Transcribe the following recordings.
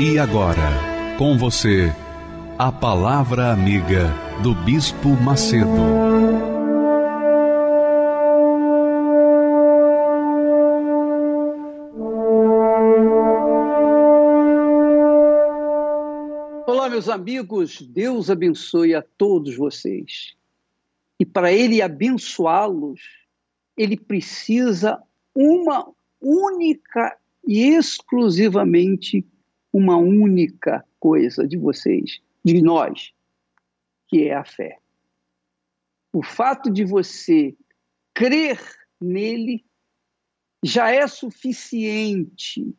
E agora, com você, a Palavra Amiga do Bispo Macedo. Olá, meus amigos, Deus abençoe a todos vocês. E para Ele abençoá-los, Ele precisa uma única e exclusivamente uma única coisa de vocês, de nós, que é a fé. O fato de você crer nele já é suficiente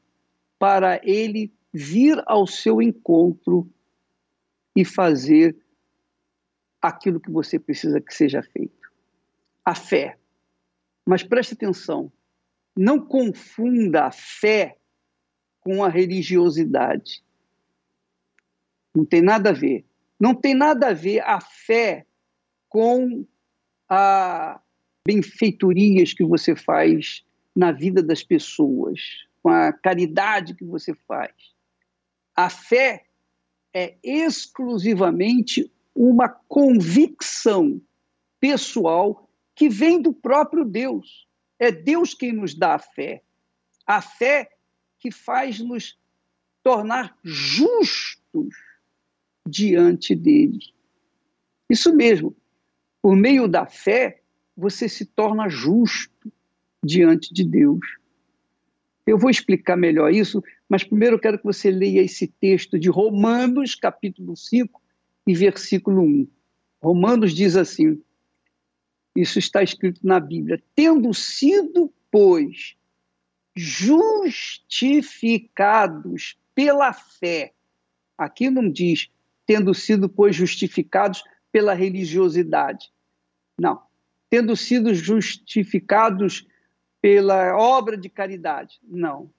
para ele vir ao seu encontro e fazer aquilo que você precisa que seja feito. A fé. Mas preste atenção, não confunda a fé com a religiosidade. Não tem nada a ver. Não tem nada a ver a fé com a benfeitorias que você faz na vida das pessoas, com a caridade que você faz. A fé é exclusivamente uma convicção pessoal que vem do próprio Deus. É Deus quem nos dá a fé. A fé que faz nos tornar justos diante dele. Isso mesmo, por meio da fé, você se torna justo diante de Deus. Eu vou explicar melhor isso, mas primeiro eu quero que você leia esse texto de Romanos, capítulo 5 e versículo 1. Romanos diz assim: Isso está escrito na Bíblia. Tendo sido, pois, justificados pela fé. Aqui não diz tendo sido, pois, justificados pela religiosidade. Não. Tendo sido justificados pela obra de caridade. Não.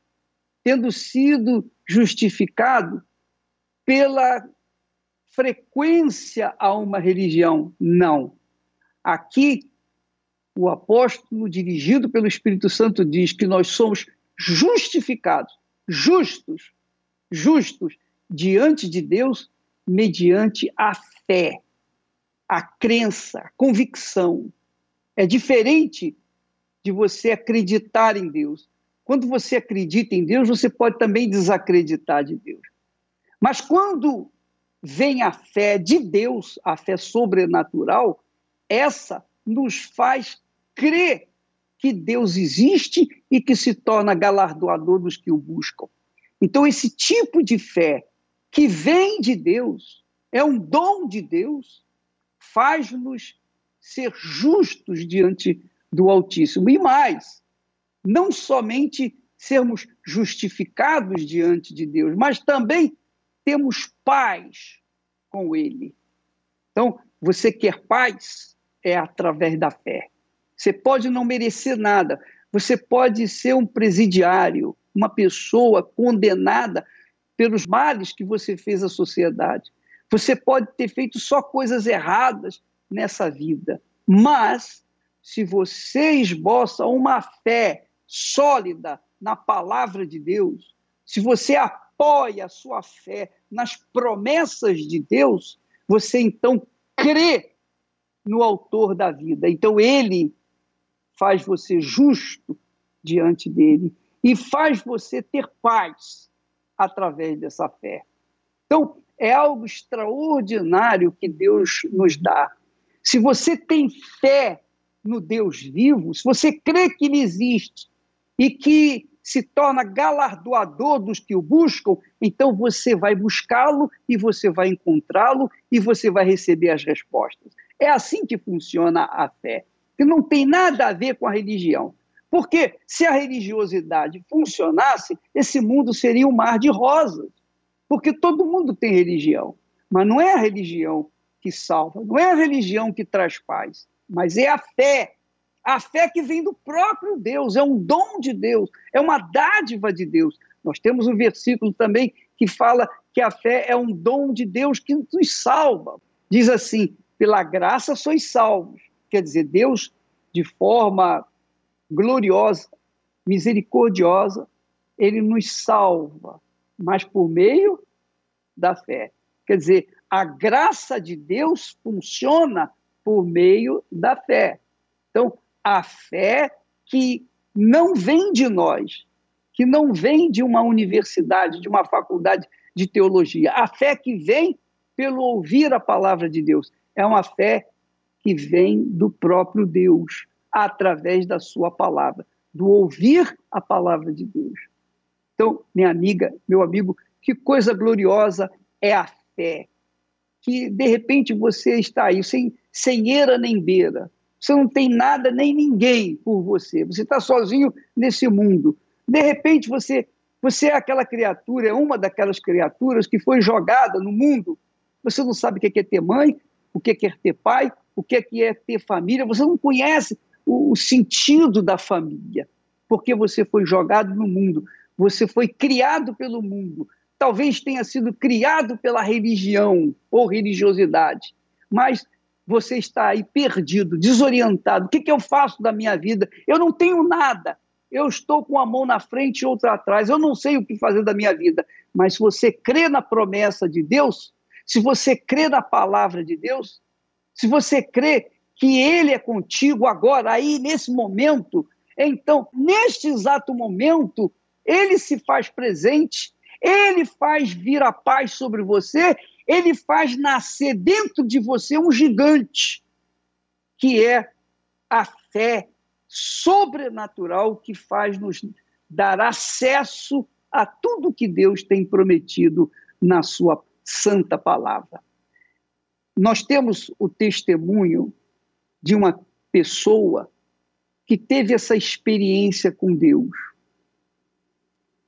Tendo sido justificado pela frequência a uma religião. Não. Aqui o apóstolo, dirigido pelo Espírito Santo, diz que nós somos justificados, justos, justos diante de Deus, mediante a fé, a crença, a convicção. É diferente de você acreditar em Deus. Quando você acredita em Deus, você pode também desacreditar de Deus. Mas quando vem a fé de Deus, a fé sobrenatural, essa nos faz crer que Deus existe e que se torna galardoador dos que o buscam. Então, esse tipo de fé que vem de Deus, é um dom de Deus, faz-nos ser justos diante do Altíssimo. E mais, não somente sermos justificados diante de Deus, mas também temos paz com Ele. Então, você quer paz? É através da fé. Você pode não merecer nada, você pode ser um presidiário, uma pessoa condenada pelos males que você fez à sociedade. Você pode ter feito só coisas erradas nessa vida, mas se você esboça uma fé sólida na palavra de Deus, se você apoia a sua fé nas promessas de Deus, você então crê no autor da vida. Então ele faz você justo diante dele e faz você ter paz através dessa fé. Então, é algo extraordinário que Deus nos dá. Se você tem fé no Deus vivo, se você crê que ele existe e que se torna galardoador dos que o buscam, então você vai buscá-lo e você vai encontrá-lo e você vai receber as respostas. É assim que funciona a fé que não tem nada a ver com a religião. Porque se a religiosidade funcionasse, esse mundo seria um mar de rosas. Porque todo mundo tem religião. Mas não é a religião que salva, não é a religião que traz paz, mas é a fé. A fé que vem do próprio Deus, é um dom de Deus, é uma dádiva de Deus. Nós temos um versículo também que fala que a fé é um dom de Deus que nos salva. Diz assim: pela graça sois salvos. Quer dizer, Deus, de forma gloriosa, misericordiosa, ele nos salva, mas por meio da fé. Quer dizer, a graça de Deus funciona por meio da fé. Então, a fé que não vem de nós, que não vem de uma universidade, de uma faculdade de teologia. A fé que vem pelo ouvir a palavra de Deus. É uma fé que vem do próprio Deus, através da sua palavra, do ouvir a palavra de Deus. Então, minha amiga, meu amigo, que coisa gloriosa é a fé. Que de repente você está aí sem, sem eira nem beira, você não tem nada nem ninguém por você, você está sozinho nesse mundo. De repente você, você é aquela criatura, é uma daquelas criaturas que foi jogada no mundo. Você não sabe o que é ter mãe, o que é ter pai, o que é ter família, você não conhece o, sentido da família, porque você foi jogado no mundo, você foi criado pelo mundo, talvez tenha sido criado pela religião ou religiosidade, mas você está aí perdido, desorientado. O que, que eu faço da minha vida? Eu não tenho nada. Eu estou com a mão na frente e outra atrás. Eu não sei o que fazer da minha vida. Mas se você crê na promessa de Deus, se você crê na palavra de Deus, se você crê que Ele é contigo agora, aí, nesse momento, então, neste exato momento, Ele se faz presente, Ele faz vir a paz sobre você, Ele faz nascer dentro de você um gigante, que é a fé sobrenatural que faz nos dar acesso a tudo que Deus tem prometido na sua santa palavra. Nós temos o testemunho de uma pessoa que teve essa experiência com Deus.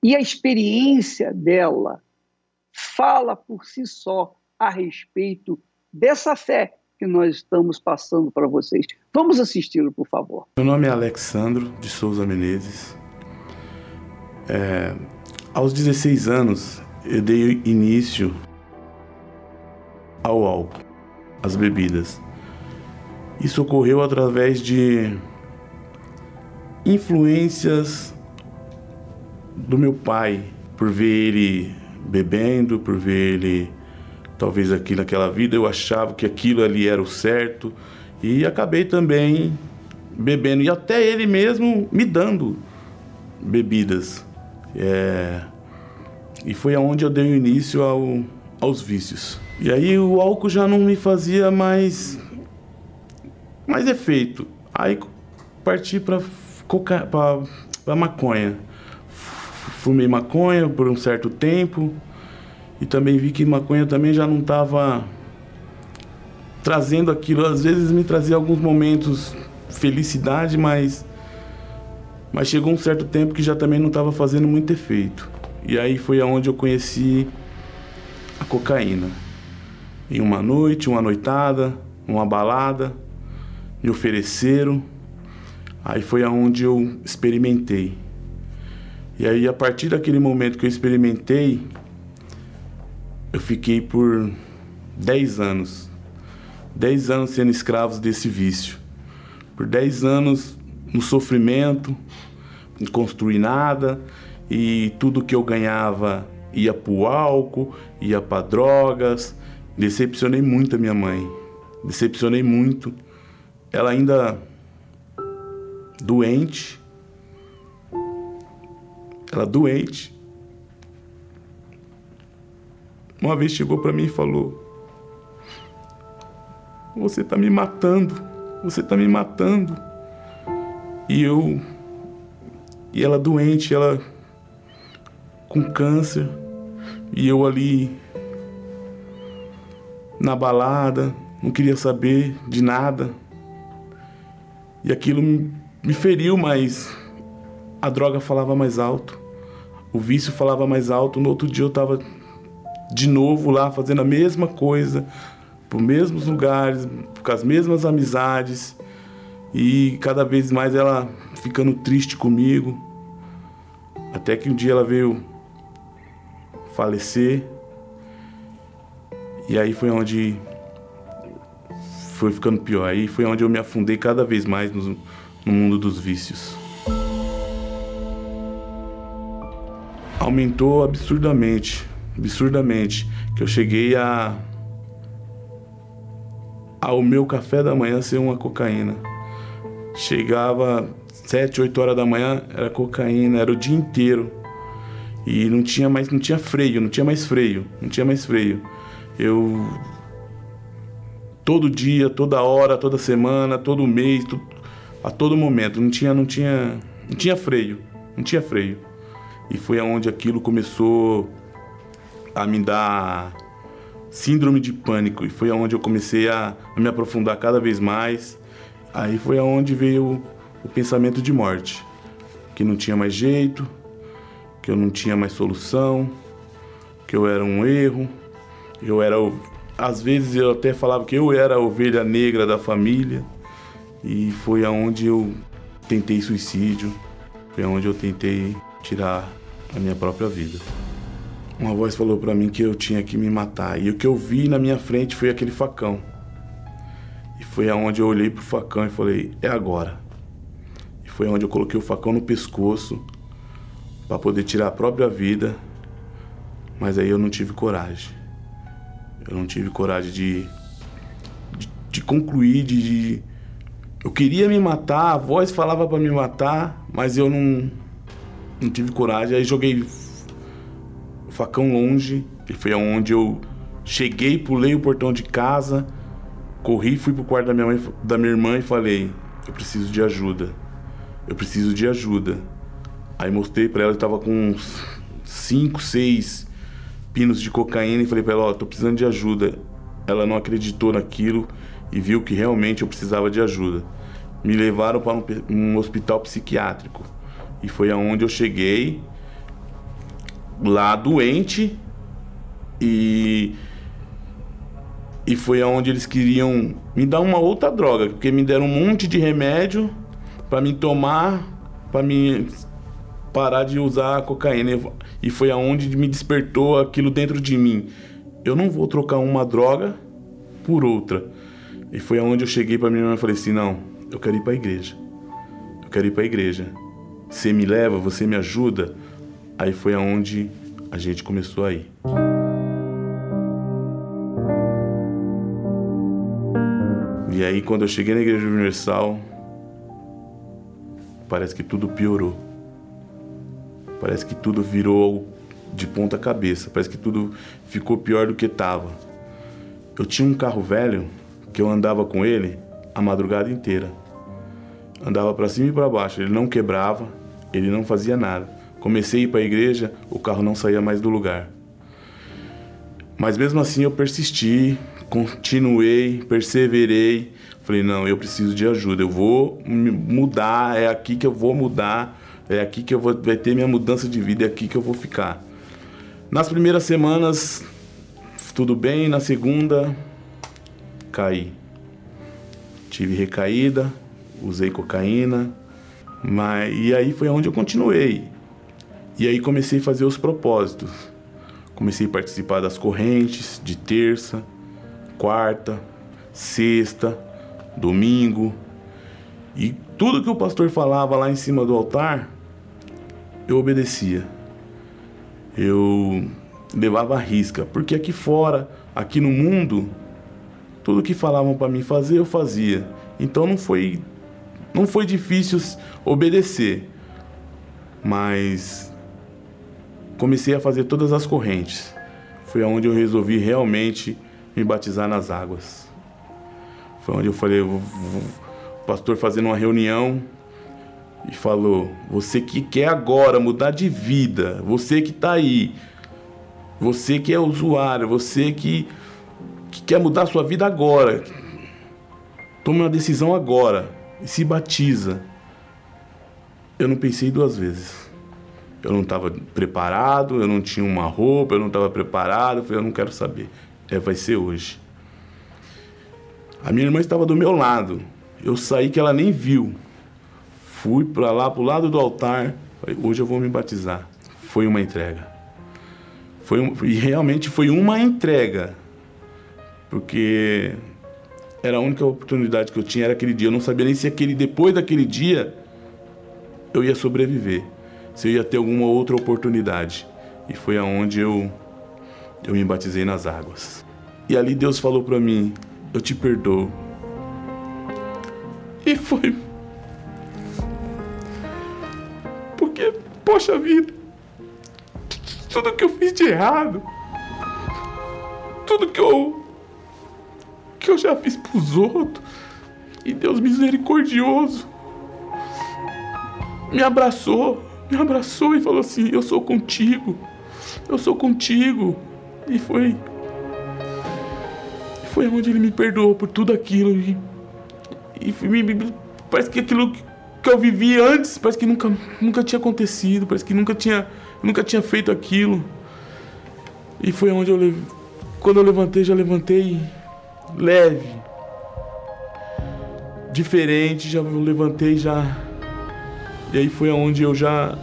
E a experiência dela fala por si só a respeito dessa fé que nós estamos passando para vocês. Vamos assisti-lo, por favor. Meu nome é Alexandro de Souza Menezes. É, aos 16 anos, eu dei início ao álcool, às bebidas. Isso ocorreu através de influências do meu pai, por ver ele bebendo, por ver ele talvez aqui naquela vida eu achava que aquilo ali era o certo e acabei também bebendo e até ele mesmo me dando bebidas. É... E foi aonde eu dei início ao, aos vícios. E aí o álcool já não me fazia mais mais efeito. Aí parti para coca... para maconha. Fumei maconha por um certo tempo e também vi que maconha também já não estava trazendo aquilo. Às vezes me trazia alguns momentos felicidade, mas mas chegou um certo tempo que já também não estava fazendo muito efeito. E aí foi aonde eu conheci a cocaína. Em uma noite, uma noitada, uma balada, me ofereceram. Aí foi aonde eu experimentei. E aí a partir daquele momento que eu experimentei, eu fiquei por 10 anos. 10 anos sendo escravos desse vício. Por 10 anos no sofrimento, não construí nada e tudo que eu ganhava ia pro álcool, ia para drogas. Decepcionei muito a minha mãe. Decepcionei muito ela ainda doente, ela doente, uma vez chegou para mim e falou: Você tá me matando, você tá me matando. E eu. E ela doente, ela com câncer, e eu ali na balada, não queria saber de nada. E aquilo me feriu, mas a droga falava mais alto, o vício falava mais alto. No outro dia eu estava de novo lá fazendo a mesma coisa, por mesmos lugares, com as mesmas amizades e cada vez mais ela ficando triste comigo. Até que um dia ela veio falecer. E aí foi onde foi ficando pior. Aí foi onde eu me afundei cada vez mais no, no mundo dos vícios. Aumentou absurdamente, absurdamente, que eu cheguei a ao meu café da manhã ser uma cocaína. Chegava sete, oito horas da manhã, era cocaína, era o dia inteiro. E não tinha mais, não tinha freio, não tinha mais freio, não tinha mais freio. Eu todo dia, toda hora, toda semana, todo mês, a todo momento, não tinha, não tinha, não tinha freio, não tinha freio. E foi aonde aquilo começou a me dar síndrome de pânico e foi aonde eu comecei a, a me aprofundar cada vez mais. Aí foi aonde veio o pensamento de morte, que não tinha mais jeito, que eu não tinha mais solução, que eu era um erro, eu era às vezes eu até falava que eu era a ovelha negra da família e foi aonde eu tentei suicídio, foi aonde eu tentei tirar a minha própria vida. Uma voz falou para mim que eu tinha que me matar e o que eu vi na minha frente foi aquele facão. E foi aonde eu olhei pro facão e falei: "É agora". E foi aonde eu coloquei o facão no pescoço para poder tirar a própria vida, mas aí eu não tive coragem. Eu não tive coragem de, de, de concluir, de, de, Eu queria me matar, a voz falava para me matar, mas eu não, não tive coragem. Aí joguei o facão longe, e foi aonde eu cheguei, pulei o portão de casa, corri, fui pro quarto da minha, mãe, da minha irmã e falei: Eu preciso de ajuda. Eu preciso de ajuda. Aí mostrei para ela, que tava com uns 5, 6 pinos de cocaína e falei para ela, ó, oh, tô precisando de ajuda. Ela não acreditou naquilo e viu que realmente eu precisava de ajuda. Me levaram para um, um hospital psiquiátrico. E foi aonde eu cheguei lá doente e e foi aonde eles queriam me dar uma outra droga, porque me deram um monte de remédio para me tomar, para me parar de usar a cocaína. E foi aonde me despertou aquilo dentro de mim. Eu não vou trocar uma droga por outra. E foi aonde eu cheguei para minha irmã e falei assim: não, eu quero ir para a igreja. Eu quero ir para a igreja. Você me leva, você me ajuda. Aí foi aonde a gente começou a ir. E aí quando eu cheguei na Igreja Universal, parece que tudo piorou. Parece que tudo virou de ponta cabeça. Parece que tudo ficou pior do que estava. Eu tinha um carro velho que eu andava com ele a madrugada inteira. Andava para cima e para baixo. Ele não quebrava, ele não fazia nada. Comecei a ir para a igreja, o carro não saía mais do lugar. Mas mesmo assim eu persisti, continuei, perseverei. Falei, não, eu preciso de ajuda, eu vou mudar, é aqui que eu vou mudar é aqui que eu vou vai ter minha mudança de vida, é aqui que eu vou ficar. Nas primeiras semanas tudo bem, na segunda caí. Tive recaída, usei cocaína, mas e aí foi onde eu continuei. E aí comecei a fazer os propósitos. Comecei a participar das correntes de terça, quarta, sexta, domingo. E tudo que o pastor falava lá em cima do altar, eu obedecia. Eu levava a risca, porque aqui fora, aqui no mundo, tudo que falavam para mim fazer, eu fazia. Então não foi não foi difícil obedecer. Mas comecei a fazer todas as correntes. Foi onde eu resolvi realmente me batizar nas águas. Foi onde eu falei, o pastor fazendo uma reunião, e falou: Você que quer agora mudar de vida, você que está aí, você que é usuário, você que, que quer mudar sua vida agora, tome uma decisão agora e se batiza. eu não pensei duas vezes. Eu não estava preparado, eu não tinha uma roupa, eu não estava preparado. Eu falei, eu não quero saber. É, vai ser hoje. A minha irmã estava do meu lado. Eu saí que ela nem viu. Fui para lá, para o lado do altar. Falei, hoje eu vou me batizar. Foi uma entrega. Foi um, e realmente foi uma entrega. Porque era a única oportunidade que eu tinha, era aquele dia. Eu não sabia nem se aquele depois daquele dia eu ia sobreviver, se eu ia ter alguma outra oportunidade. E foi aonde eu eu me batizei nas águas. E ali Deus falou para mim: "Eu te perdoo". Foi porque poxa vida, tudo que eu fiz de errado, tudo que eu que eu já fiz pros outros, e Deus misericordioso me abraçou, me abraçou e falou assim: Eu sou contigo, eu sou contigo. E foi. Foi onde ele me perdoou por tudo aquilo. E, e me, me, parece que aquilo que eu vivi antes, parece que nunca, nunca tinha acontecido, parece que nunca tinha, nunca tinha feito aquilo. E foi onde eu quando eu levantei, já levantei leve, diferente, já levantei já e aí foi onde eu já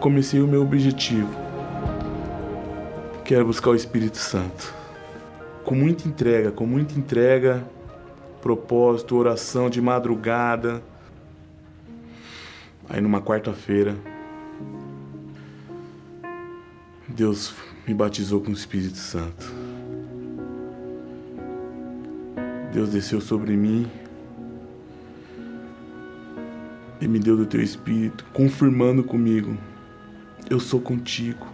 comecei o meu objetivo, que era buscar o Espírito Santo. Com muita entrega, com muita entrega, propósito, oração de madrugada. Aí numa quarta-feira, Deus me batizou com o Espírito Santo. Deus desceu sobre mim e me deu do teu espírito, confirmando comigo: eu sou contigo.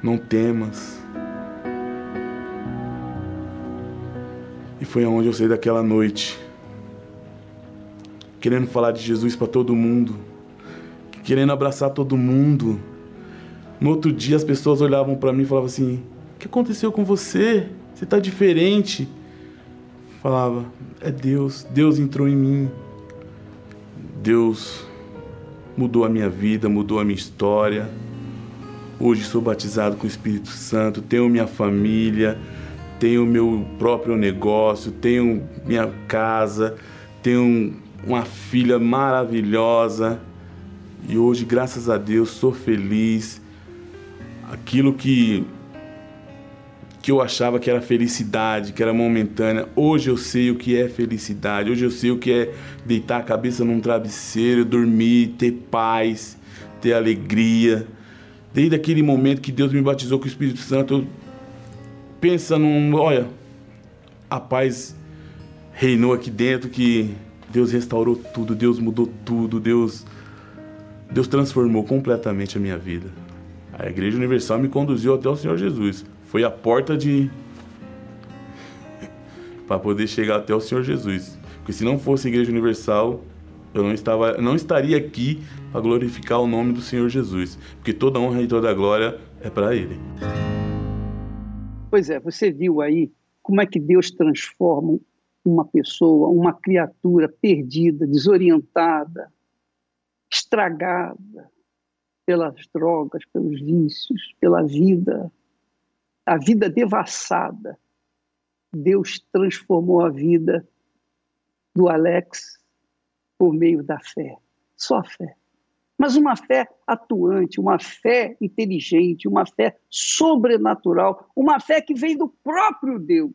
Não temas. Foi aonde eu saí daquela noite, querendo falar de Jesus para todo mundo, querendo abraçar todo mundo. No outro dia as pessoas olhavam para mim e falavam assim: "O que aconteceu com você? Você está diferente?" Falava: "É Deus, Deus entrou em mim." Deus mudou a minha vida, mudou a minha história. Hoje sou batizado com o Espírito Santo, tenho minha família, tenho meu próprio negócio, tenho minha casa, tenho uma filha maravilhosa. E hoje, graças a Deus, sou feliz. Aquilo que que eu achava que era felicidade, que era momentânea. Hoje eu sei o que é felicidade. Hoje eu sei o que é deitar a cabeça num travesseiro, dormir, ter paz, ter alegria. Desde aquele momento que Deus me batizou com o Espírito Santo, eu pensa num, olha, a paz reinou aqui dentro que Deus restaurou tudo, Deus mudou tudo, Deus Deus transformou completamente a minha vida. A Igreja Universal me conduziu até o Senhor Jesus foi a porta de para poder chegar até o Senhor Jesus. Porque se não fosse a Igreja Universal, eu não estava, não estaria aqui para glorificar o nome do Senhor Jesus, porque toda honra e toda glória é para ele. Pois é, você viu aí como é que Deus transforma uma pessoa, uma criatura perdida, desorientada, estragada pelas drogas, pelos vícios, pela vida, a vida devassada. Deus transformou a vida do Alex por meio da fé. Só a fé. Mas uma fé atuante, uma fé inteligente, uma fé sobrenatural, uma fé que vem do próprio Deus.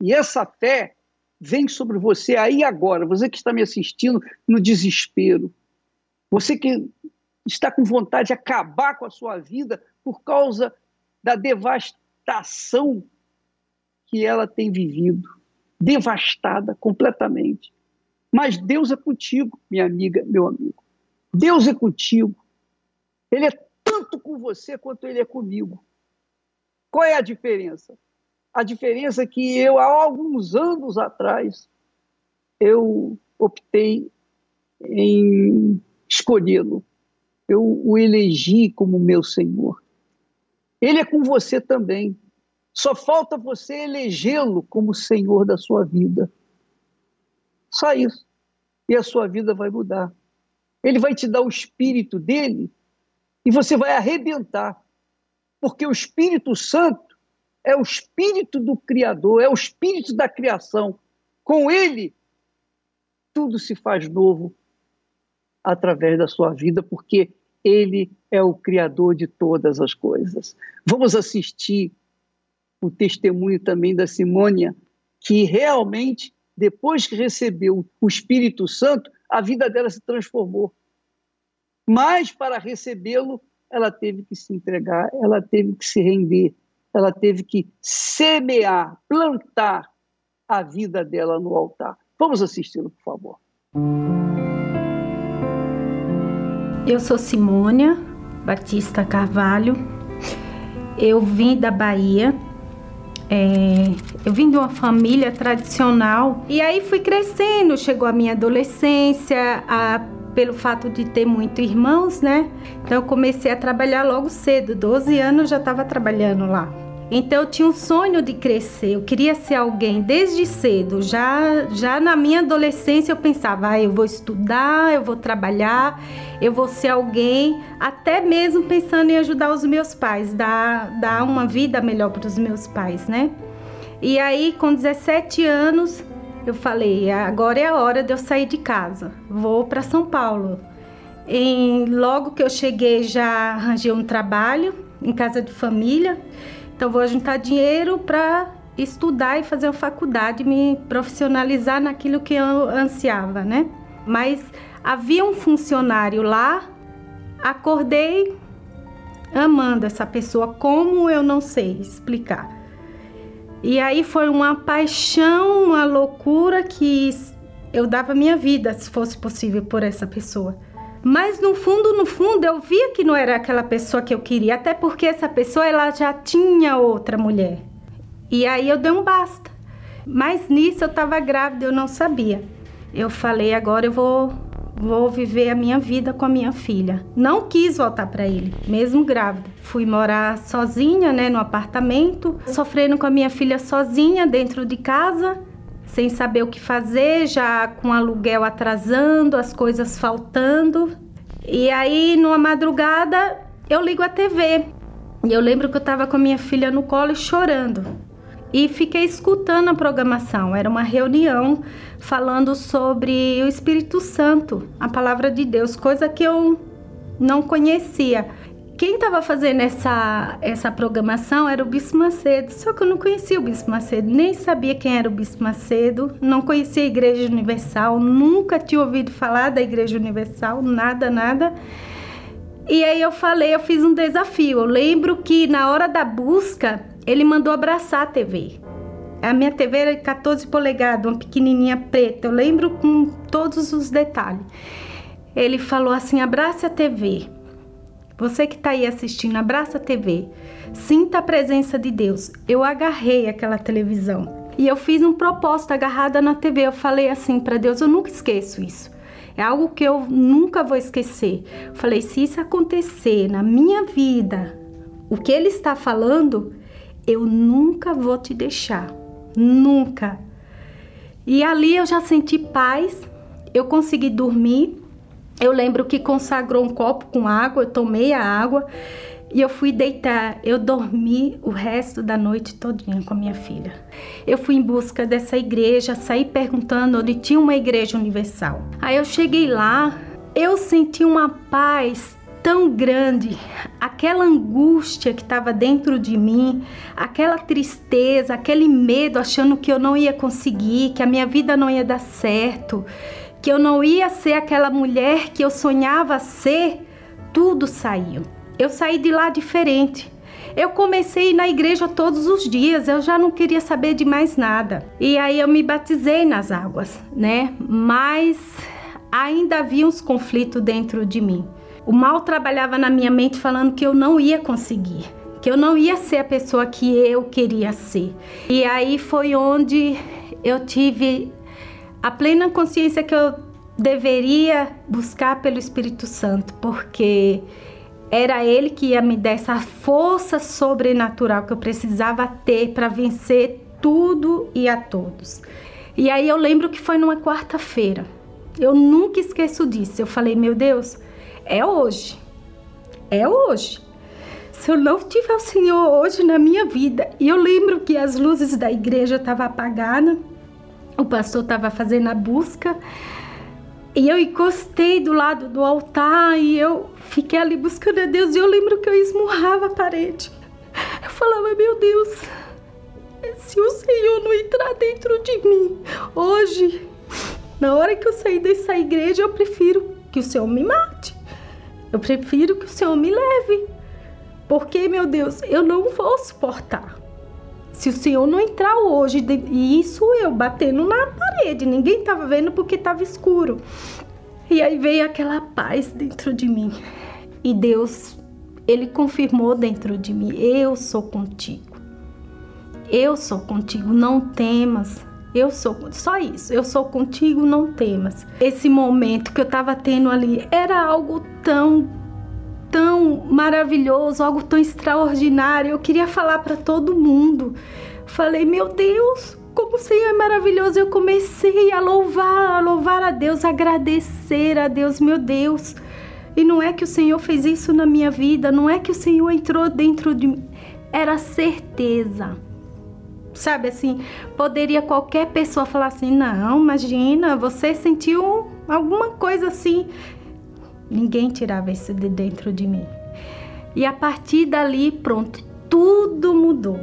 E essa fé vem sobre você aí agora, você que está me assistindo no desespero, você que está com vontade de acabar com a sua vida por causa da devastação que ela tem vivido devastada completamente. Mas Deus é contigo, minha amiga, meu amigo. Deus é contigo. Ele é tanto com você quanto ele é comigo. Qual é a diferença? A diferença é que eu, há alguns anos atrás, eu optei em escolhê-lo. Eu o elegi como meu Senhor. Ele é com você também. Só falta você elegê-lo como Senhor da sua vida. Só isso. e a sua vida vai mudar. Ele vai te dar o espírito dele e você vai arrebentar. Porque o Espírito Santo é o espírito do Criador, é o espírito da criação. Com ele, tudo se faz novo através da sua vida, porque ele é o Criador de todas as coisas. Vamos assistir o testemunho também da Simônia, que realmente, depois que recebeu o Espírito Santo, a vida dela se transformou. Mas para recebê-lo, ela teve que se entregar, ela teve que se render, ela teve que semear, plantar a vida dela no altar. Vamos assisti-lo, por favor. Eu sou Simônia Batista Carvalho. Eu vim da Bahia. É, eu vim de uma família tradicional e aí fui crescendo. Chegou a minha adolescência, a pelo fato de ter muito irmãos, né? Então eu comecei a trabalhar logo cedo, 12 anos já estava trabalhando lá. Então eu tinha um sonho de crescer, eu queria ser alguém desde cedo. Já já na minha adolescência eu pensava, ah, eu vou estudar, eu vou trabalhar, eu vou ser alguém, até mesmo pensando em ajudar os meus pais, dar, dar uma vida melhor para os meus pais, né? E aí com 17 anos eu falei, agora é a hora de eu sair de casa, vou para São Paulo. E logo que eu cheguei já arranjei um trabalho em casa de família, então vou juntar dinheiro para estudar e fazer uma faculdade, me profissionalizar naquilo que eu ansiava, né? Mas havia um funcionário lá, acordei amando essa pessoa, como eu não sei explicar. E aí foi uma paixão, uma loucura que eu dava minha vida, se fosse possível, por essa pessoa. Mas no fundo, no fundo, eu via que não era aquela pessoa que eu queria, até porque essa pessoa ela já tinha outra mulher. E aí eu dei um basta. Mas nisso eu estava grávida, eu não sabia. Eu falei, agora eu vou vou viver a minha vida com a minha filha. Não quis voltar para ele, mesmo grávida. Fui morar sozinha, né, no apartamento, sofrendo com a minha filha sozinha dentro de casa, sem saber o que fazer, já com aluguel atrasando, as coisas faltando. E aí, numa madrugada, eu ligo a TV. E eu lembro que eu estava com a minha filha no colo e chorando e fiquei escutando a programação. Era uma reunião falando sobre o Espírito Santo, a palavra de Deus, coisa que eu não conhecia. Quem estava fazendo essa, essa programação era o Bispo Macedo, só que eu não conhecia o Bispo Macedo, nem sabia quem era o Bispo Macedo, não conhecia a Igreja Universal, nunca tinha ouvido falar da Igreja Universal, nada, nada. E aí eu falei, eu fiz um desafio. Eu lembro que na hora da busca, ele mandou abraçar a TV. A minha TV era de 14 polegadas, uma pequenininha preta. Eu lembro com todos os detalhes. Ele falou assim: abrace a TV. Você que está aí assistindo, abraça a TV. Sinta a presença de Deus. Eu agarrei aquela televisão e eu fiz um propósito agarrada na TV. Eu falei assim para Deus: eu nunca esqueço isso. É algo que eu nunca vou esquecer. Falei: se isso acontecer na minha vida, o que Ele está falando, eu nunca vou te deixar, nunca. E ali eu já senti paz, eu consegui dormir. Eu lembro que consagrou um copo com água, eu tomei a água e eu fui deitar. Eu dormi o resto da noite todinha com a minha filha. Eu fui em busca dessa igreja, saí perguntando onde tinha uma igreja universal. Aí eu cheguei lá, eu senti uma paz tão grande, aquela angústia que estava dentro de mim, aquela tristeza, aquele medo, achando que eu não ia conseguir, que a minha vida não ia dar certo, que eu não ia ser aquela mulher que eu sonhava ser, tudo saiu. Eu saí de lá diferente. Eu comecei na igreja todos os dias, eu já não queria saber de mais nada. E aí eu me batizei nas águas, né? Mas ainda havia uns conflitos dentro de mim. O mal trabalhava na minha mente falando que eu não ia conseguir, que eu não ia ser a pessoa que eu queria ser. E aí foi onde eu tive a plena consciência que eu deveria buscar pelo Espírito Santo, porque era ele que ia me dar essa força sobrenatural que eu precisava ter para vencer tudo e a todos. E aí eu lembro que foi numa quarta-feira. Eu nunca esqueço disso. Eu falei, meu Deus, é hoje. É hoje. Se eu não tiver o Senhor hoje na minha vida, e eu lembro que as luzes da igreja estavam apagadas, o pastor estava fazendo a busca, e eu encostei do lado do altar e eu fiquei ali buscando a Deus. E eu lembro que eu esmurrava a parede. Eu falava, meu Deus, se o Senhor não entrar dentro de mim hoje, na hora que eu sair dessa igreja, eu prefiro que o Senhor me mate. Eu prefiro que o Senhor me leve. Porque, meu Deus, eu não vou suportar. Se o Senhor não entrar hoje, e isso eu batendo na parede, ninguém estava vendo porque estava escuro. E aí veio aquela paz dentro de mim. E Deus, ele confirmou dentro de mim: eu sou contigo. Eu sou contigo, não temas. Eu sou só isso. Eu sou contigo, não temas. Esse momento que eu estava tendo ali era algo tão tão maravilhoso, algo tão extraordinário. Eu queria falar para todo mundo. Falei, meu Deus, como o Senhor é maravilhoso. Eu comecei a louvar, a louvar a Deus, a agradecer a Deus, meu Deus. E não é que o Senhor fez isso na minha vida, não é que o Senhor entrou dentro de mim. Era certeza. Sabe assim, poderia qualquer pessoa falar assim: não, imagina, você sentiu alguma coisa assim. Ninguém tirava isso de dentro de mim. E a partir dali, pronto, tudo mudou.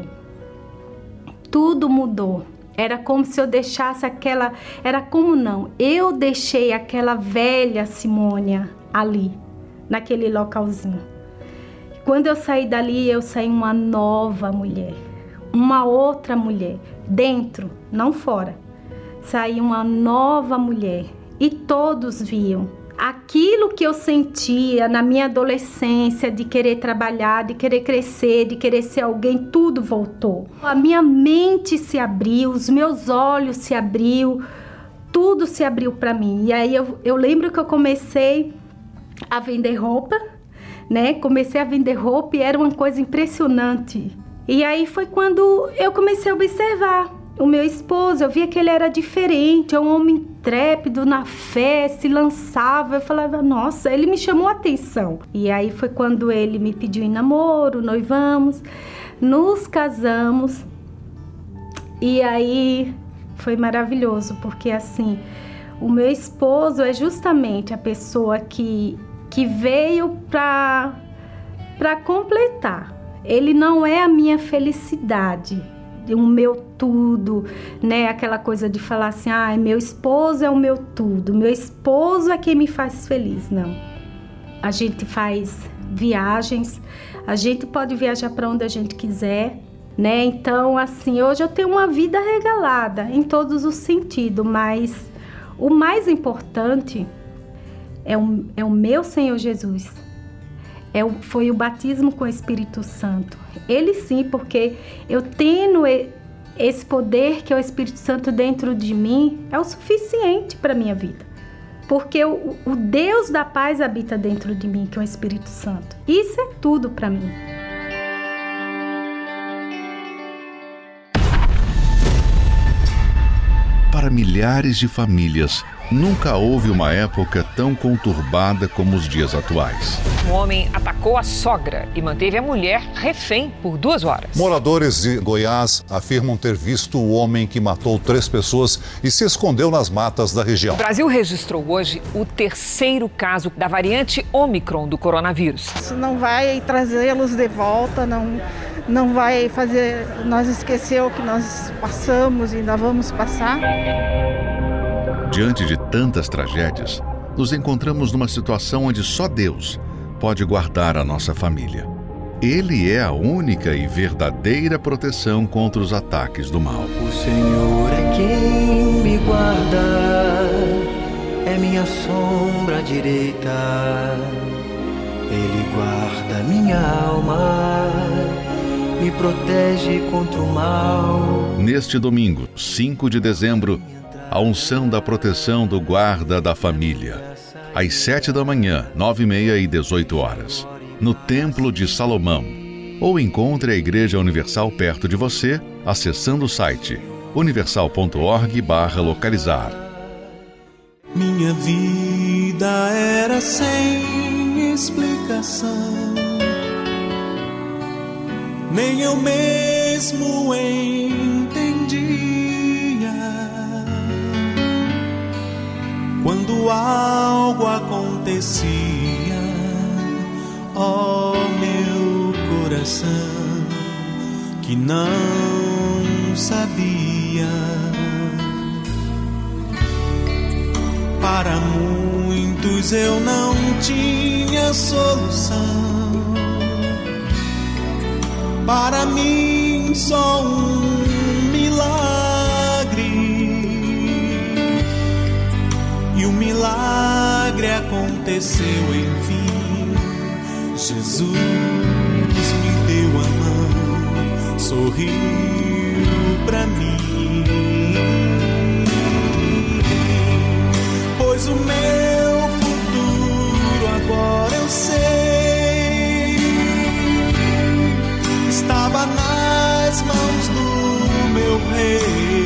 Tudo mudou. Era como se eu deixasse aquela. Era como não. Eu deixei aquela velha Simônia ali, naquele localzinho. Quando eu saí dali, eu saí uma nova mulher. Uma outra mulher. Dentro, não fora. Saí uma nova mulher. E todos viam aquilo que eu sentia na minha adolescência de querer trabalhar, de querer crescer, de querer ser alguém, tudo voltou. A minha mente se abriu, os meus olhos se abriu, tudo se abriu para mim. E aí eu, eu lembro que eu comecei a vender roupa, né? Comecei a vender roupa e era uma coisa impressionante. E aí foi quando eu comecei a observar o meu esposo, eu via que ele era diferente, é um homem intrépido na fé, se lançava. Eu falava, nossa, ele me chamou a atenção. E aí foi quando ele me pediu em namoro, noivamos, nos casamos. E aí foi maravilhoso, porque assim, o meu esposo é justamente a pessoa que, que veio para completar. Ele não é a minha felicidade, o meu tudo, né? Aquela coisa de falar assim, ah, meu esposo é o meu tudo, meu esposo é quem me faz feliz. Não. A gente faz viagens, a gente pode viajar para onde a gente quiser, né? Então, assim, hoje eu tenho uma vida regalada em todos os sentidos, mas o mais importante é o, é o meu Senhor Jesus. É o, foi o batismo com o Espírito Santo. Ele sim, porque eu tendo esse poder que é o Espírito Santo dentro de mim, é o suficiente para minha vida. Porque o, o Deus da paz habita dentro de mim, que é o Espírito Santo. Isso é tudo para mim. Para milhares de famílias, Nunca houve uma época tão conturbada como os dias atuais. Um homem atacou a sogra e manteve a mulher refém por duas horas. Moradores de Goiás afirmam ter visto o homem que matou três pessoas e se escondeu nas matas da região. O Brasil registrou hoje o terceiro caso da variante Omicron do coronavírus. Isso não vai trazê-los de volta, não, não vai fazer nós esquecer o que nós passamos e ainda vamos passar. Diante de tantas tragédias, nos encontramos numa situação onde só Deus pode guardar a nossa família. Ele é a única e verdadeira proteção contra os ataques do mal. O Senhor é quem me guarda, é minha sombra direita. Ele guarda minha alma, me protege contra o mal. Neste domingo, 5 de dezembro, a unção da proteção do guarda da família. Às sete da manhã, nove e meia e dezoito horas, no Templo de Salomão. Ou encontre a Igreja Universal perto de você, acessando o site universal.org/localizar. Minha vida era sem explicação, nem eu mesmo entendia. Quando algo acontecia, ó oh, meu coração, que não sabia Para muitos eu não tinha solução. Para mim só um milagre aconteceu enfim. Jesus me deu a mão, sorriu para mim. o meu futuro agora eu sei. Estava nas mãos do meu rei.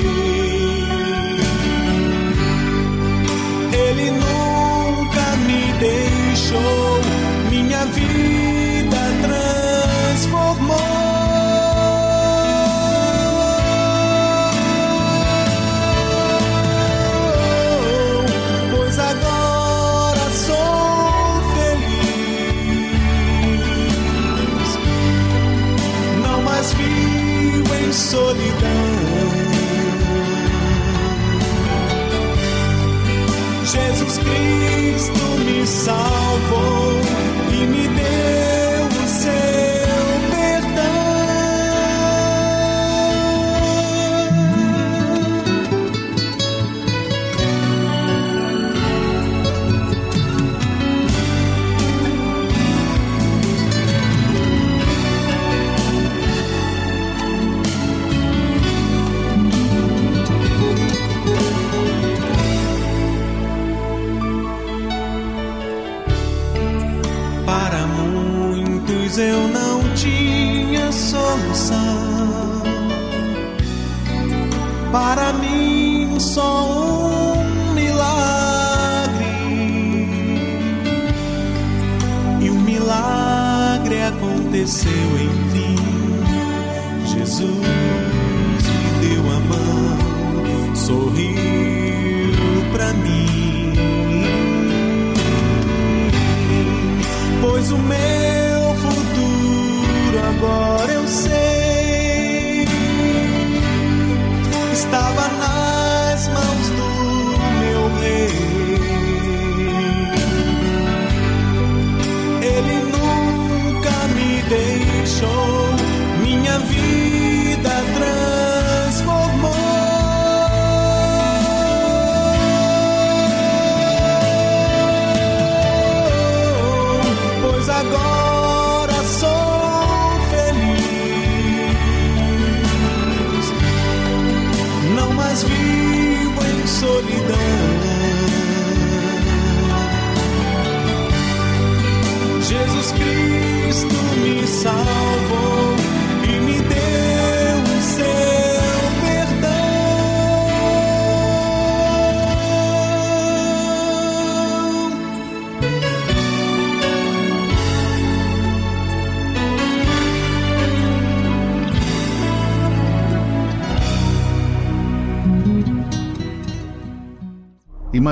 Solidão. Jesus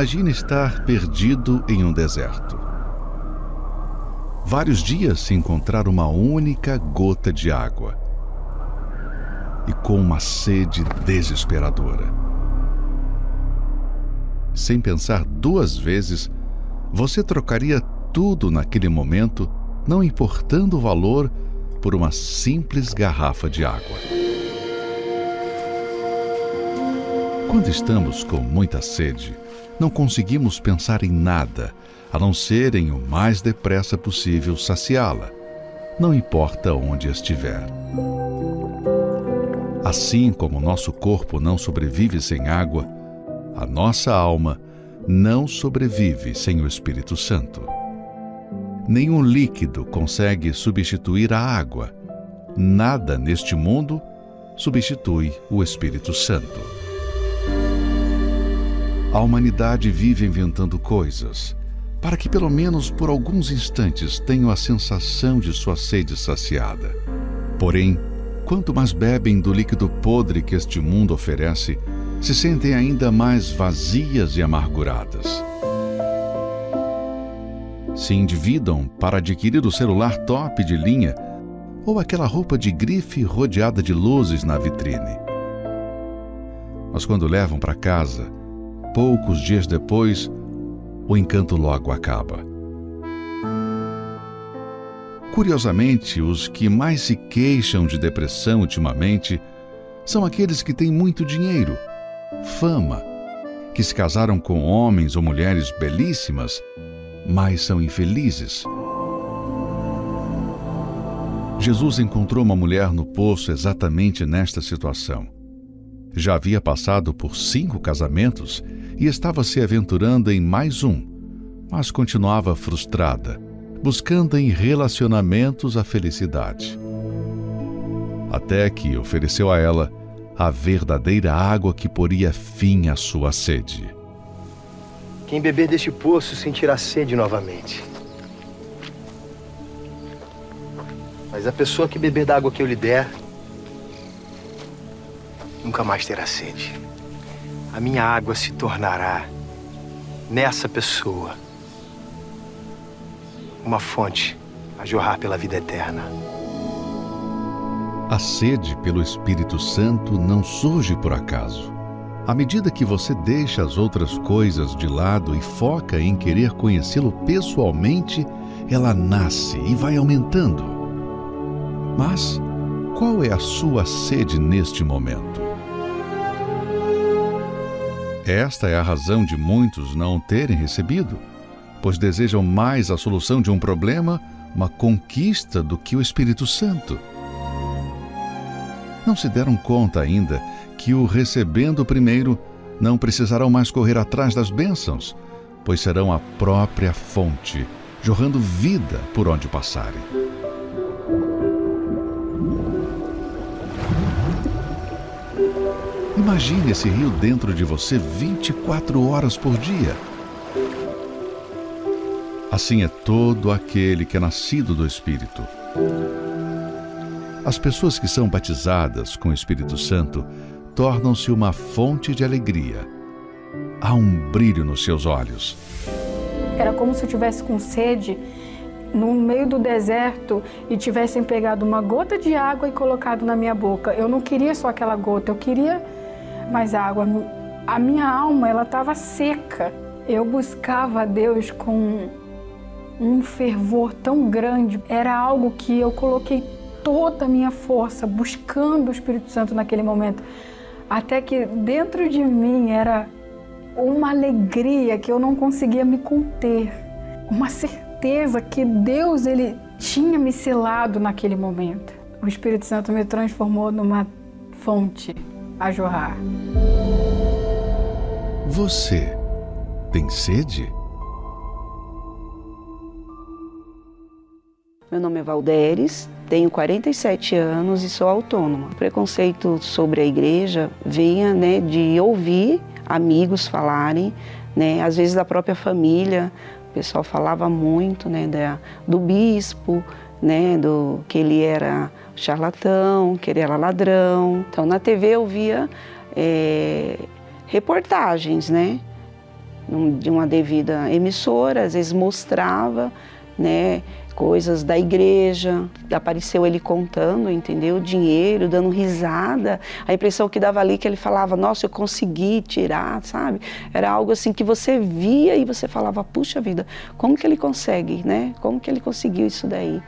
Imagine estar perdido em um deserto vários dias sem encontrar uma única gota de água e com uma sede desesperadora. Sem pensar duas vezes, você trocaria tudo naquele momento, não importando o valor, por uma simples garrafa de água. Quando estamos com muita sede, não conseguimos pensar em nada a não serem o mais depressa possível saciá-la, não importa onde estiver. Assim como nosso corpo não sobrevive sem água, a nossa alma não sobrevive sem o Espírito Santo. Nenhum líquido consegue substituir a água. Nada neste mundo substitui o Espírito Santo. A humanidade vive inventando coisas para que, pelo menos por alguns instantes, tenham a sensação de sua sede saciada. Porém, quanto mais bebem do líquido podre que este mundo oferece, se sentem ainda mais vazias e amarguradas. Se endividam para adquirir o celular top de linha ou aquela roupa de grife rodeada de luzes na vitrine. Mas quando levam para casa, poucos dias depois, o encanto logo acaba. Curiosamente, os que mais se queixam de depressão ultimamente são aqueles que têm muito dinheiro, fama, que se casaram com homens ou mulheres belíssimas, mas são infelizes. Jesus encontrou uma mulher no poço exatamente nesta situação. Já havia passado por cinco casamentos e estava se aventurando em mais um, mas continuava frustrada, buscando em relacionamentos a felicidade. Até que ofereceu a ela a verdadeira água que poria fim à sua sede. Quem beber deste poço sentirá sede novamente. Mas a pessoa que beber da água que eu lhe der nunca mais terá sede. A minha água se tornará nessa pessoa uma fonte a jorrar pela vida eterna. A sede pelo Espírito Santo não surge por acaso. À medida que você deixa as outras coisas de lado e foca em querer conhecê-lo pessoalmente, ela nasce e vai aumentando. Mas qual é a sua sede neste momento? Esta é a razão de muitos não terem recebido, pois desejam mais a solução de um problema, uma conquista, do que o Espírito Santo. Não se deram conta ainda que, o recebendo primeiro, não precisarão mais correr atrás das bênçãos, pois serão a própria fonte, jorrando vida por onde passarem. Imagine esse rio dentro de você 24 horas por dia. Assim é todo aquele que é nascido do Espírito. As pessoas que são batizadas com o Espírito Santo tornam-se uma fonte de alegria. Há um brilho nos seus olhos. Era como se eu tivesse com sede no meio do deserto e tivessem pegado uma gota de água e colocado na minha boca. Eu não queria só aquela gota, eu queria mais água. A minha alma, ela estava seca. Eu buscava a Deus com um fervor tão grande. Era algo que eu coloquei toda a minha força buscando o Espírito Santo naquele momento. Até que dentro de mim era uma alegria que eu não conseguia me conter. Uma certeza que Deus ele tinha me selado naquele momento. O Espírito Santo me transformou numa fonte a jorrar. Você tem sede? Meu nome é Valderes, tenho 47 anos e sou autônoma. O preconceito sobre a igreja vinha né, de ouvir amigos falarem, né, às vezes da própria família. O pessoal falava muito né, da, do bispo, né, do que ele era charlatão, que ele era ladrão. Então na TV eu via é, reportagens, né, de uma devida emissora, às vezes mostrava, né, coisas da igreja. Apareceu ele contando, entendeu? Dinheiro, dando risada. A impressão que dava ali que ele falava: "Nossa, eu consegui tirar", sabe? Era algo assim que você via e você falava: "Puxa vida, como que ele consegue, né? Como que ele conseguiu isso daí?"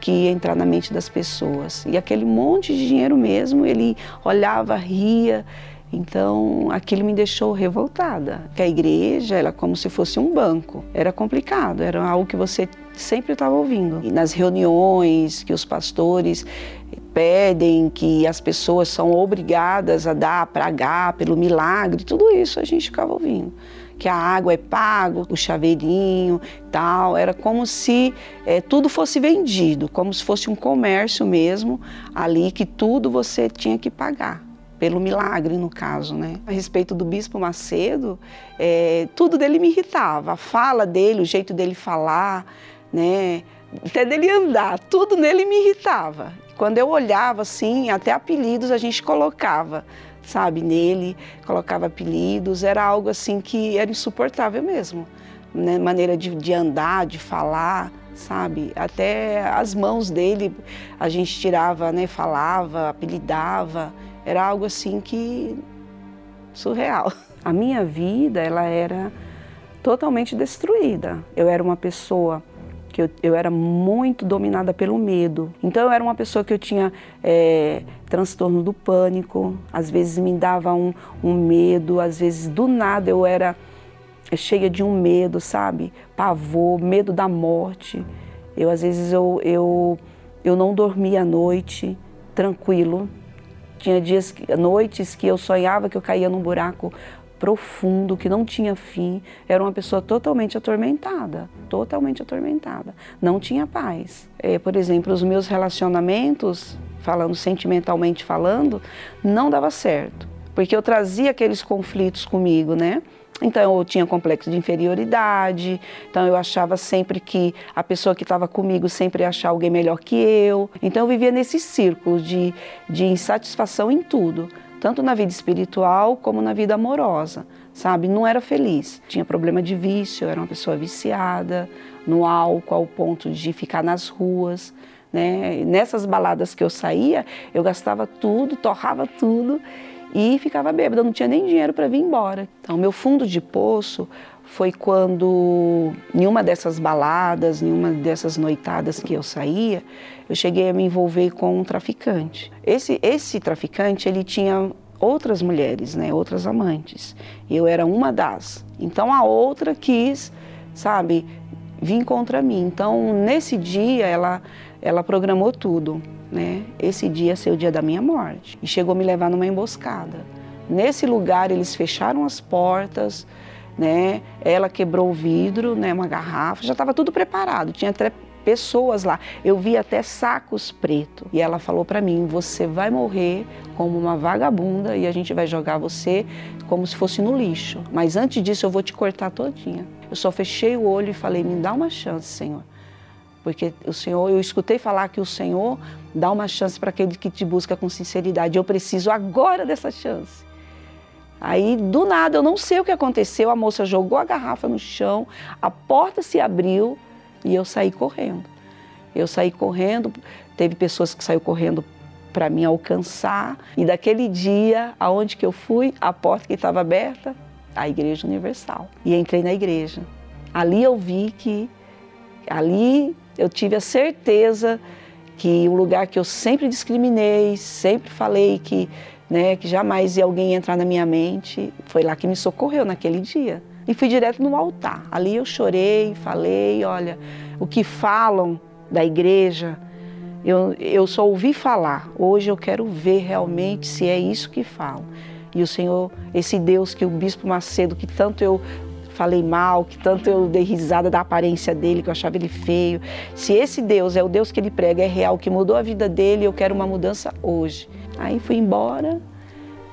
Que ia entrar na mente das pessoas. E aquele monte de dinheiro mesmo, ele olhava, ria. Então, aquilo me deixou revoltada. Que a igreja era como se fosse um banco. Era complicado, era algo que você sempre estava ouvindo. E nas reuniões que os pastores pedem, que as pessoas são obrigadas a dar, a pragar pelo milagre, tudo isso a gente ficava ouvindo. Que a água é pago, o chaveirinho, tal. Era como se é, tudo fosse vendido, como se fosse um comércio mesmo ali, que tudo você tinha que pagar. pelo milagre, no caso, né? A respeito do Bispo Macedo, é, tudo dele me irritava. A fala dele, o jeito dele falar, né? Até dele andar, tudo nele me irritava. Quando eu olhava assim, até apelidos a gente colocava, sabe, nele, colocava apelidos, era algo assim que era insuportável mesmo. Né? Maneira de, de andar, de falar, sabe? Até as mãos dele a gente tirava, né? Falava, apelidava. Era algo assim que surreal. A minha vida, ela era totalmente destruída. Eu era uma pessoa que eu, eu, era muito dominada pelo medo. Então eu era uma pessoa que eu tinha é, transtorno do pânico, às vezes me dava um, um, medo, às vezes do nada eu era cheia de um medo, sabe? Pavor, medo da morte. Eu às vezes eu, eu, eu não dormia à noite tranquilo, tinha dias, noites que eu sonhava que eu caía num buraco profundo, que não tinha fim. Era uma pessoa totalmente atormentada, totalmente atormentada. Não tinha paz. É, por exemplo, os meus relacionamentos, falando sentimentalmente falando, não dava certo, porque eu trazia aqueles conflitos comigo, né? Então eu tinha complexo de inferioridade, então eu achava sempre que a pessoa que estava comigo sempre ia achar alguém melhor que eu. Então eu vivia nesse círculo de, de insatisfação em tudo, tanto na vida espiritual como na vida amorosa, sabe? Não era feliz. Tinha problema de vício, era uma pessoa viciada no álcool ao ponto de ficar nas ruas. Né? Nessas baladas que eu saía, eu gastava tudo, torrava tudo e ficava bêbada, não tinha nem dinheiro para vir embora. Então, meu fundo de poço foi quando, em uma dessas baladas, em uma dessas noitadas que eu saía, eu cheguei a me envolver com um traficante. Esse, esse traficante, ele tinha outras mulheres, né, outras amantes. Eu era uma das. Então, a outra quis, sabe, vir contra mim. Então, nesse dia, ela, ela programou tudo né? Esse dia ser o dia da minha morte. E chegou a me levar numa emboscada. Nesse lugar eles fecharam as portas, né? Ela quebrou o vidro, né? Uma garrafa, já estava tudo preparado. Tinha pessoas lá. Eu vi até sacos pretos. E ela falou para mim: "Você vai morrer como uma vagabunda e a gente vai jogar você como se fosse no lixo. Mas antes disso eu vou te cortar todinha." Eu só fechei o olho e falei: "Me dá uma chance, Senhor." Porque o Senhor, eu escutei falar que o Senhor dá uma chance para aquele que te busca com sinceridade. Eu preciso agora dessa chance. Aí, do nada, eu não sei o que aconteceu, a moça jogou a garrafa no chão, a porta se abriu e eu saí correndo. Eu saí correndo, teve pessoas que saíram correndo para me alcançar. E daquele dia, aonde que eu fui, a porta que estava aberta, a Igreja Universal. E entrei na igreja. Ali eu vi que, ali eu tive a certeza que o lugar que eu sempre discriminei, sempre falei que, né, que jamais ia alguém entrar na minha mente, foi lá que me socorreu naquele dia. E fui direto no altar. Ali eu chorei, falei, olha, o que falam da igreja, eu, eu só ouvi falar. Hoje eu quero ver realmente se é isso que falam. E o Senhor, esse Deus que o Bispo Macedo, que tanto eu falei mal, que tanto eu dei risada da aparência dele, que eu achava ele feio. Se esse Deus é o Deus que ele prega, é real, que mudou a vida dele, eu quero uma mudança hoje. Aí fui embora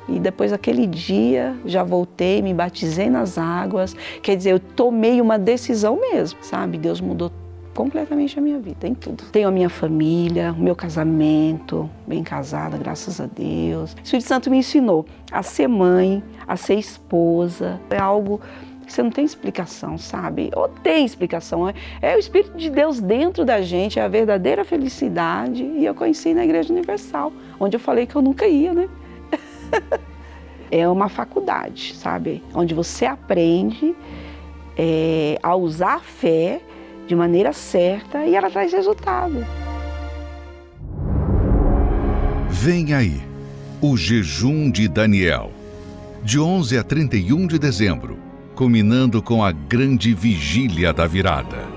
e depois daquele dia já voltei, me batizei nas águas. Quer dizer, eu tomei uma decisão mesmo, sabe? Deus mudou completamente a minha vida, em tudo. Tenho a minha família, o meu casamento, bem casada, graças a Deus. O Espírito Santo me ensinou a ser mãe, a ser esposa. É algo você não tem explicação, sabe? Ou tem explicação. É, é o Espírito de Deus dentro da gente, é a verdadeira felicidade. E eu conheci na Igreja Universal, onde eu falei que eu nunca ia, né? é uma faculdade, sabe? Onde você aprende é, a usar a fé de maneira certa e ela traz resultado. Vem aí, o jejum de Daniel, de 11 a 31 de dezembro culminando com a grande vigília da virada.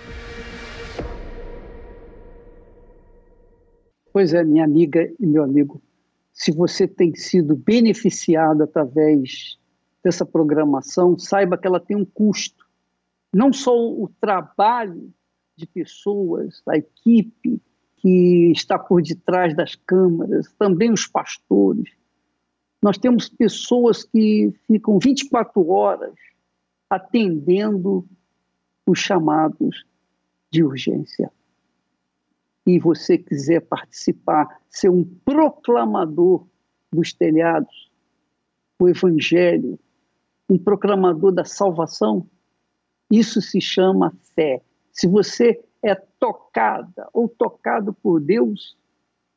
Pois é, minha amiga e meu amigo, se você tem sido beneficiado através dessa programação, saiba que ela tem um custo. Não só o trabalho de pessoas, a equipe que está por detrás das câmaras, também os pastores, nós temos pessoas que ficam 24 horas atendendo os chamados de urgência. E você quiser participar, ser um proclamador dos telhados, o evangelho, um proclamador da salvação, isso se chama fé. Se você é tocada ou tocado por Deus,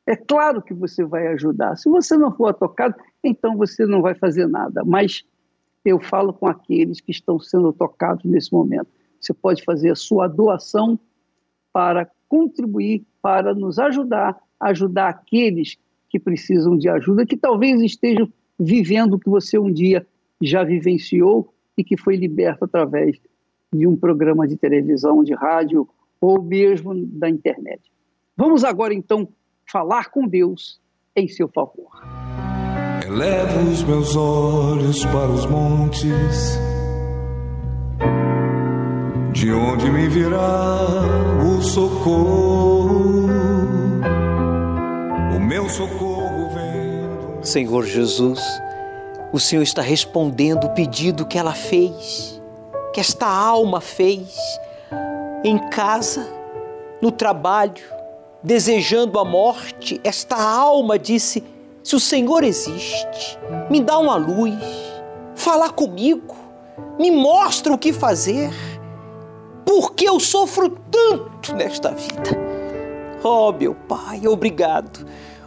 é claro que você vai ajudar. Se você não for tocado, então você não vai fazer nada. Mas eu falo com aqueles que estão sendo tocados nesse momento. Você pode fazer a sua doação para contribuir, para nos ajudar, ajudar aqueles que precisam de ajuda, que talvez estejam vivendo o que você um dia já vivenciou e que foi liberto através de um programa de televisão, de rádio ou mesmo da internet. Vamos agora então falar com Deus em seu favor. Elevo os meus olhos para os montes, De onde me virá o socorro? Meu socorro vem. Senhor Jesus, o Senhor está respondendo o pedido que ela fez, que esta alma fez, em casa, no trabalho, desejando a morte. Esta alma disse: Se o Senhor existe, me dá uma luz, fala comigo, me mostra o que fazer porque eu sofro tanto nesta vida. Oh, meu Pai, obrigado.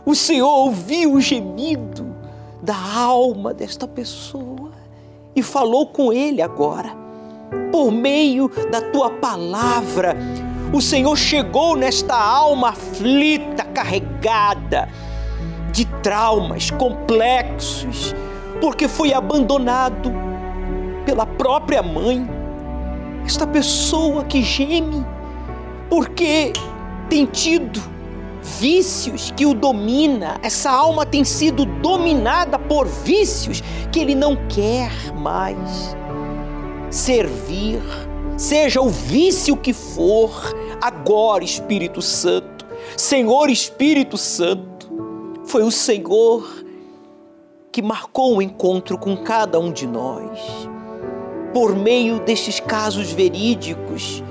O Senhor ouviu o gemido da alma desta pessoa e falou com ele agora. Por meio da tua palavra, o Senhor chegou nesta alma aflita, carregada de traumas complexos, porque foi abandonado pela própria mãe esta pessoa que geme porque tem tido vícios que o domina, essa alma tem sido dominada por vícios que ele não quer mais servir, seja o vício que for, agora Espírito Santo, Senhor Espírito Santo, foi o Senhor que marcou o um encontro com cada um de nós. Por meio destes casos verídicos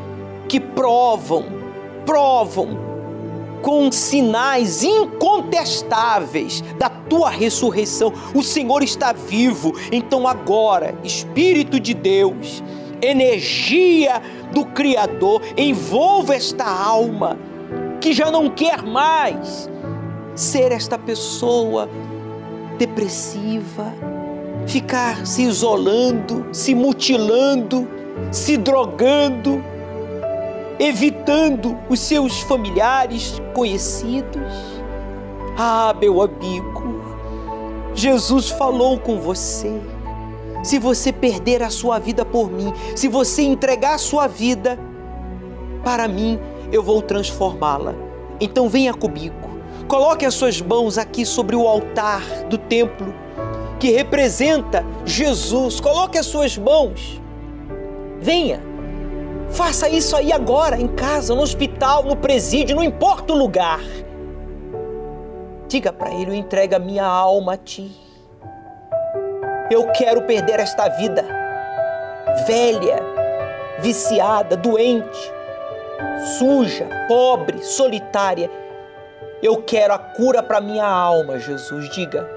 que provam, provam com sinais incontestáveis da tua ressurreição. O Senhor está vivo. Então agora, Espírito de Deus, energia do Criador, envolva esta alma que já não quer mais ser esta pessoa depressiva, ficar se isolando, se mutilando, se drogando, evitando os seus familiares conhecidos. Ah, meu amigo, Jesus falou com você. Se você perder a sua vida por mim, se você entregar a sua vida para mim, eu vou transformá-la. Então venha comigo. Coloque as suas mãos aqui sobre o altar do templo que representa Jesus. Coloque as suas mãos. Venha. Faça isso aí agora, em casa, no hospital, no presídio, não importa o lugar. Diga para ele: eu entrego a minha alma a ti. Eu quero perder esta vida velha, viciada, doente, suja, pobre, solitária. Eu quero a cura para minha alma, Jesus. Diga.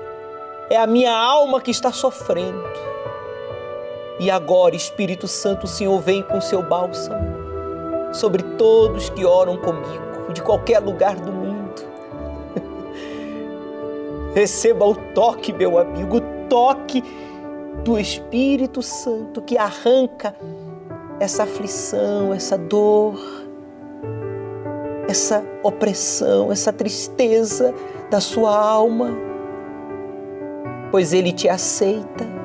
É a minha alma que está sofrendo. E agora, Espírito Santo, o Senhor vem com seu bálsamo sobre todos que oram comigo, de qualquer lugar do mundo. Receba o toque, meu amigo, o toque do Espírito Santo que arranca essa aflição, essa dor, essa opressão, essa tristeza da sua alma pois ele te aceita.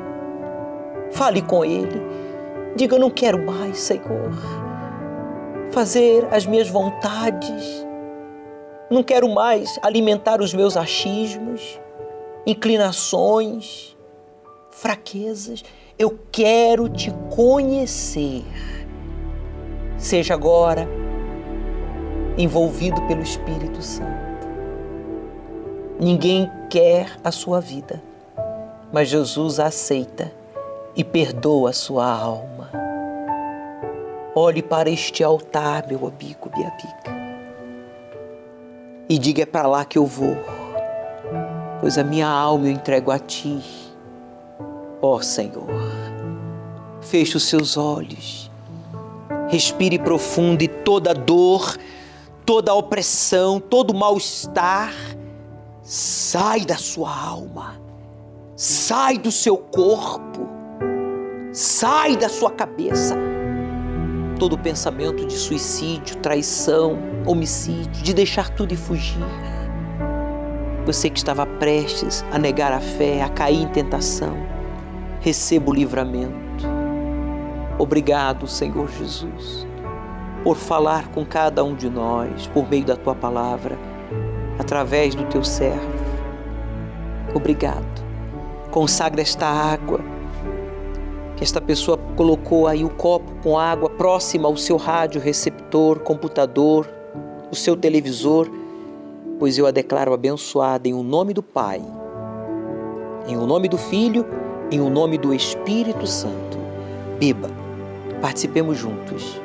Fale com ele. Diga: Eu não quero mais, Senhor, fazer as minhas vontades. Não quero mais alimentar os meus achismos, inclinações, fraquezas. Eu quero te conhecer. Seja agora envolvido pelo Espírito Santo. Ninguém quer a sua vida mas Jesus aceita e perdoa a sua alma. Olhe para este altar, meu amigo, minha amiga, e diga: é para lá que eu vou, pois a minha alma eu entrego a Ti. Ó oh, Senhor, feche os seus olhos, respire profundo e toda dor, toda opressão, todo mal-estar, sai da sua alma sai do seu corpo, sai da sua cabeça todo pensamento de suicídio, traição, homicídio, de deixar tudo e fugir. Você que estava prestes a negar a fé, a cair em tentação, receba o livramento. Obrigado, Senhor Jesus, por falar com cada um de nós por meio da tua palavra, através do teu servo. Obrigado Consagra esta água que esta pessoa colocou aí o copo com água próxima ao seu rádio receptor, computador, o seu televisor, pois eu a declaro abençoada em o nome do Pai, em o nome do Filho, em o nome do Espírito Santo. Beba, participemos juntos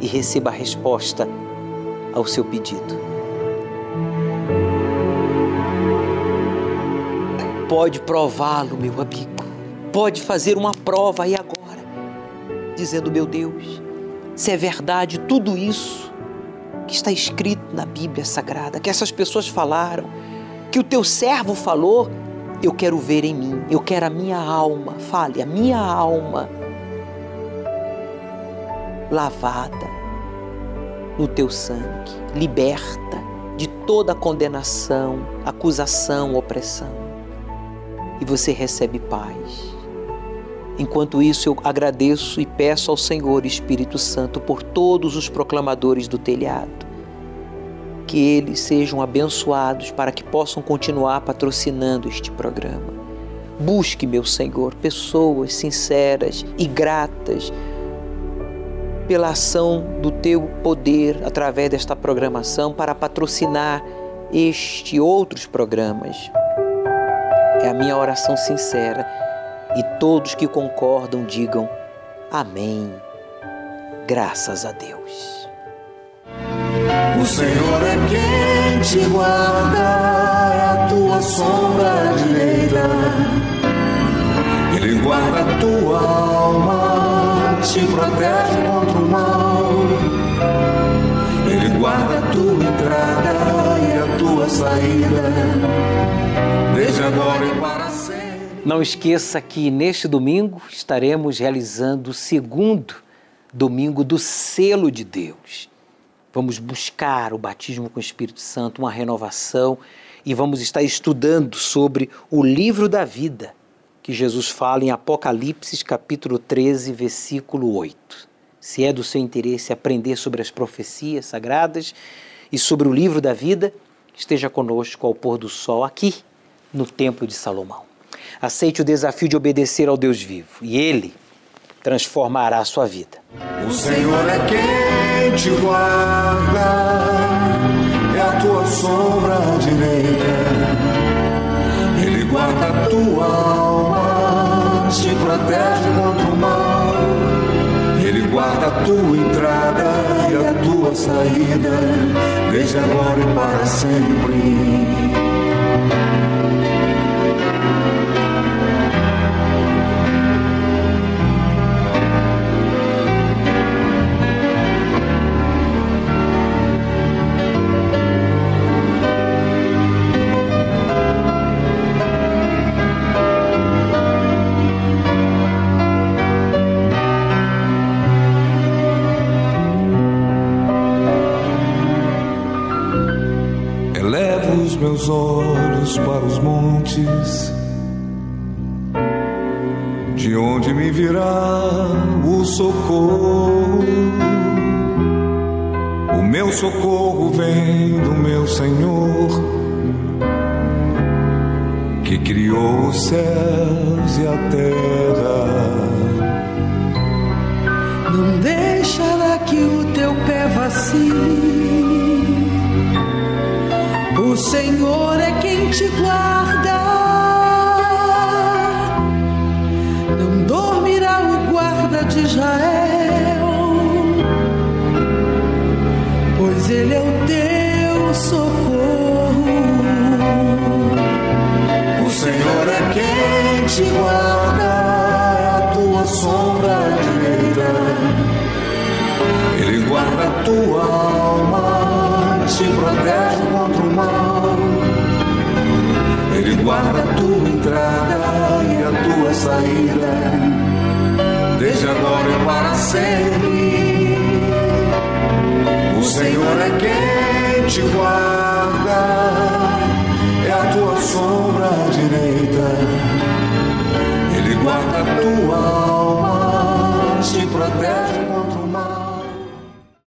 e receba a resposta ao seu pedido. Pode prová-lo, meu amigo. Pode fazer uma prova aí agora, dizendo: Meu Deus, se é verdade tudo isso que está escrito na Bíblia Sagrada, que essas pessoas falaram, que o teu servo falou, eu quero ver em mim, eu quero a minha alma, fale, a minha alma lavada no teu sangue, liberta de toda condenação, acusação, opressão e você recebe paz. Enquanto isso, eu agradeço e peço ao Senhor Espírito Santo por todos os proclamadores do telhado, que eles sejam abençoados para que possam continuar patrocinando este programa. Busque, meu Senhor, pessoas sinceras e gratas pela ação do teu poder através desta programação para patrocinar este e outros programas. É a minha oração sincera e todos que concordam digam amém. Graças a Deus. O Senhor é quem te guarda, é a tua sombra direita. Ele guarda a tua alma, te protege contra o mal. Ele guarda a tua entrada e a tua saída desde agora e para sempre. Não esqueça que neste domingo estaremos realizando o segundo domingo do selo de Deus. Vamos buscar o batismo com o Espírito Santo, uma renovação e vamos estar estudando sobre o livro da vida que Jesus fala em Apocalipse capítulo 13, versículo 8. Se é do seu interesse aprender sobre as profecias sagradas e sobre o livro da vida, esteja conosco ao pôr do sol aqui no Templo de Salomão. Aceite o desafio de obedecer ao Deus vivo e Ele transformará a sua vida. O Senhor é quem te guarda, é a tua sombra direita. Ele guarda a tua alma, te protege contra o mal. Ele guarda a tua entrada e a tua saída, desde agora e para sempre.